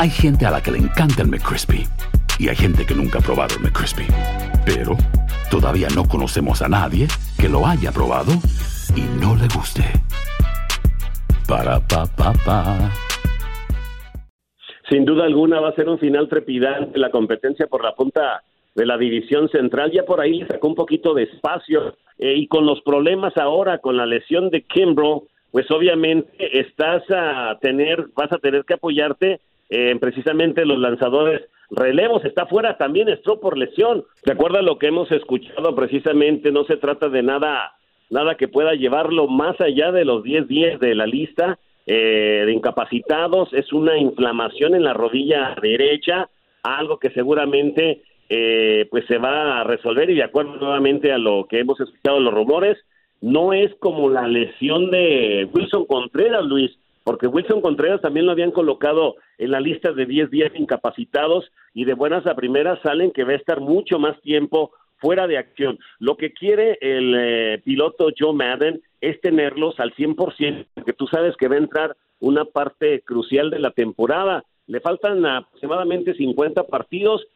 Hay gente a la que le encanta el McCrispy y hay gente que nunca ha probado el McCrispy. Pero todavía no conocemos a nadie que lo haya probado y no le guste. Para pa pa pa. Sin duda alguna va a ser un final trepidante la competencia por la punta de la división central. Ya por ahí le sacó un poquito de espacio eh, y con los problemas ahora con la lesión de Kimbrough, pues obviamente estás a tener, vas a tener que apoyarte en precisamente los lanzadores relevos. Está fuera también Stroh por lesión. ¿Te acuerdas lo que hemos escuchado precisamente? No se trata de nada, nada que pueda llevarlo más allá de los 10-10 de la lista eh, de incapacitados. Es una inflamación en la rodilla derecha, algo que seguramente eh, pues se va a resolver y de acuerdo nuevamente a lo que hemos escuchado los rumores, no es como la lesión de Wilson Contreras, Luis, porque Wilson Contreras también lo habían colocado en la lista de 10 días incapacitados y de buenas a primeras salen que va a estar mucho más tiempo fuera de acción. Lo que quiere el eh, piloto Joe Madden es tenerlos al 100%, porque tú sabes que va a entrar una parte crucial de la temporada. Le faltan aproximadamente 50 partidos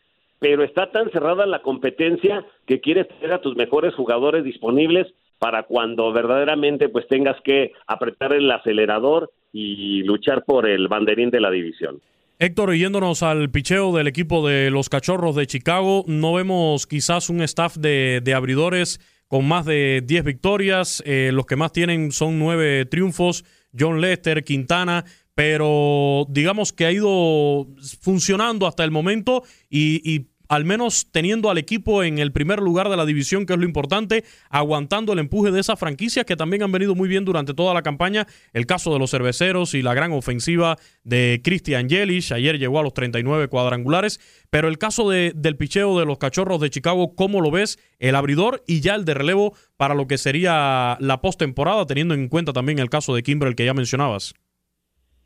pero está tan cerrada la competencia que quieres tener a tus mejores jugadores disponibles para cuando verdaderamente pues tengas que apretar el acelerador y luchar por el banderín de la división. Héctor, yéndonos al picheo del equipo de los Cachorros de Chicago, no vemos quizás un staff de, abridores con más de 10 victorias. Eh, los que más tienen son 9 triunfos. John Lester, Quintana, pero digamos que ha ido funcionando hasta el momento y al menos teniendo al equipo en el primer lugar de la división, que es lo importante, aguantando el empuje de esas franquicias que también han venido muy bien durante toda la campaña. El caso de los cerveceros y la gran ofensiva de Christian Yelich, ayer llegó a los 39 cuadrangulares, pero el caso de, del picheo de los cachorros de Chicago, ¿cómo lo ves? El abridor y ya el de relevo para lo que sería la postemporada, teniendo en cuenta también el caso de Kimbrel que ya mencionabas.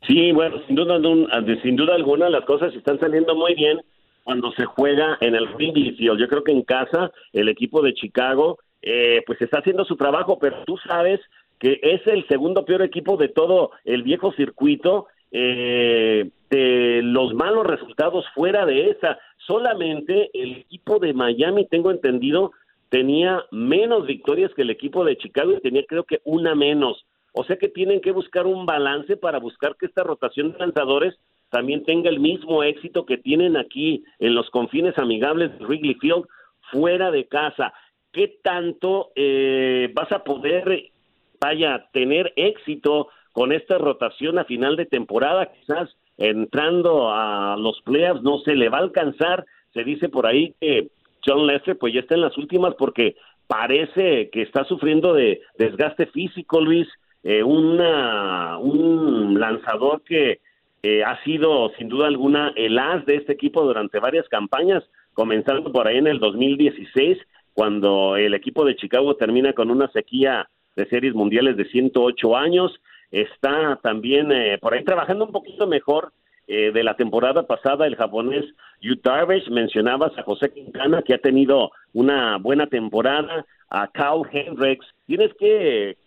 Sí, bueno, sin duda, sin duda alguna las cosas están saliendo muy bien cuando se juega en el Wrigley Field. Yo creo que en casa el equipo de Chicago eh, pues está haciendo su trabajo, pero tú sabes que es el segundo peor equipo de todo el viejo circuito eh, de los malos resultados fuera de esa. Solamente el equipo de Miami, tengo entendido, tenía menos victorias que el equipo de Chicago y tenía creo que una menos. O sea que tienen que buscar un balance para buscar que esta rotación de lanzadores también tenga el mismo éxito que tienen aquí en los confines amigables de Wrigley Field fuera de casa. ¿Qué tanto eh, vas a poder, vaya, tener éxito con esta rotación a final de temporada? Quizás entrando a los playoffs no se le va a alcanzar. Se dice por ahí que John Lester pues ya está en las últimas porque parece que está sufriendo de desgaste físico, Luis. Eh, una, un lanzador que eh, ha sido sin duda alguna el as de este equipo durante varias campañas, comenzando por ahí en el 2016, cuando el equipo de Chicago termina con una sequía de series mundiales de 108 años. Está también eh, por ahí trabajando un poquito mejor eh, de la temporada pasada, el japonés Yu Darvish, mencionabas a José Quintana, que ha tenido una buena temporada, a Kyle Hendricks. Tienes que,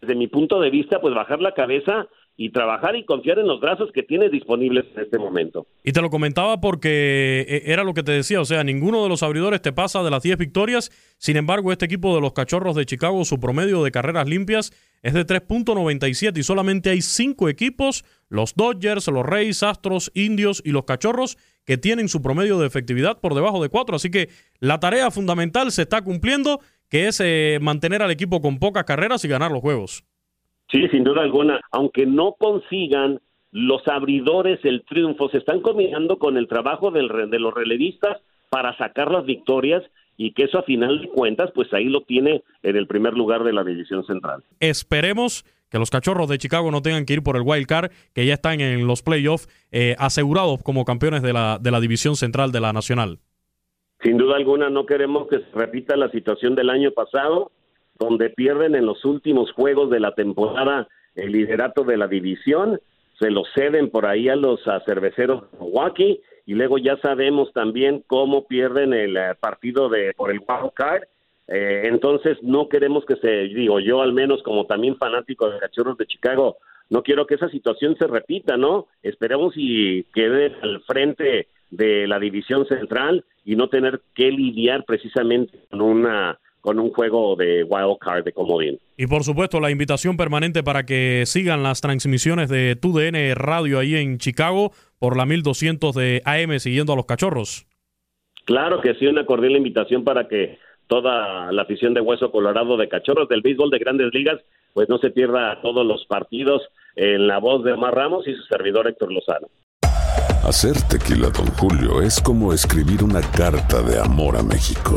desde mi punto de vista, pues bajar la cabeza y trabajar y confiar en los brazos que tienes disponibles en este momento. Y te lo comentaba porque eh, era lo que te decía, o sea, ninguno de los abridores te pasa de las 10 victorias, sin embargo, este equipo de los Cachorros de Chicago, su promedio de carreras limpias es de 3.97 y solamente hay 5 equipos, los Dodgers, los Reyes, Astros, Indios y los Cachorros, que tienen su promedio de efectividad por debajo de 4, así que la tarea fundamental se está cumpliendo, que es eh, mantener al equipo con pocas carreras y ganar los juegos. Sí, sin duda alguna. Aunque no consigan los abridores el triunfo, se están combinando con el trabajo del, de los relevistas para sacar las victorias y que eso a final de cuentas, pues ahí lo tiene en el primer lugar de la división central. Esperemos que los cachorros de Chicago no tengan que ir por el wild card, que ya están en los playoffs eh, asegurados como campeones de la, de la división central de la nacional. Sin duda alguna, no queremos que se repita la situación del año pasado donde pierden en los últimos juegos de la temporada el liderato de la división, se lo ceden por ahí a los cerveceros de Milwaukee y luego ya sabemos también cómo pierden el eh, partido de por el wild card. Eh, entonces no queremos que se, digo yo al menos como también fanático de Cachorros de Chicago, no quiero que esa situación se repita, ¿no? Esperemos y quede al frente de la división central y no tener que lidiar precisamente con una con un juego de wild card de comodín. Y por supuesto, la invitación permanente para que sigan las transmisiones de TUDN Radio ahí en Chicago por la 1200 de AM siguiendo a los cachorros. Claro que sí, una cordial invitación para que toda la afición de Hueso Colorado de Cachorros del béisbol de grandes ligas, pues no se pierda todos los partidos en la voz de Omar Ramos y su servidor Héctor Lozano. Hacer tequila, don Julio, es como escribir una carta de amor a México.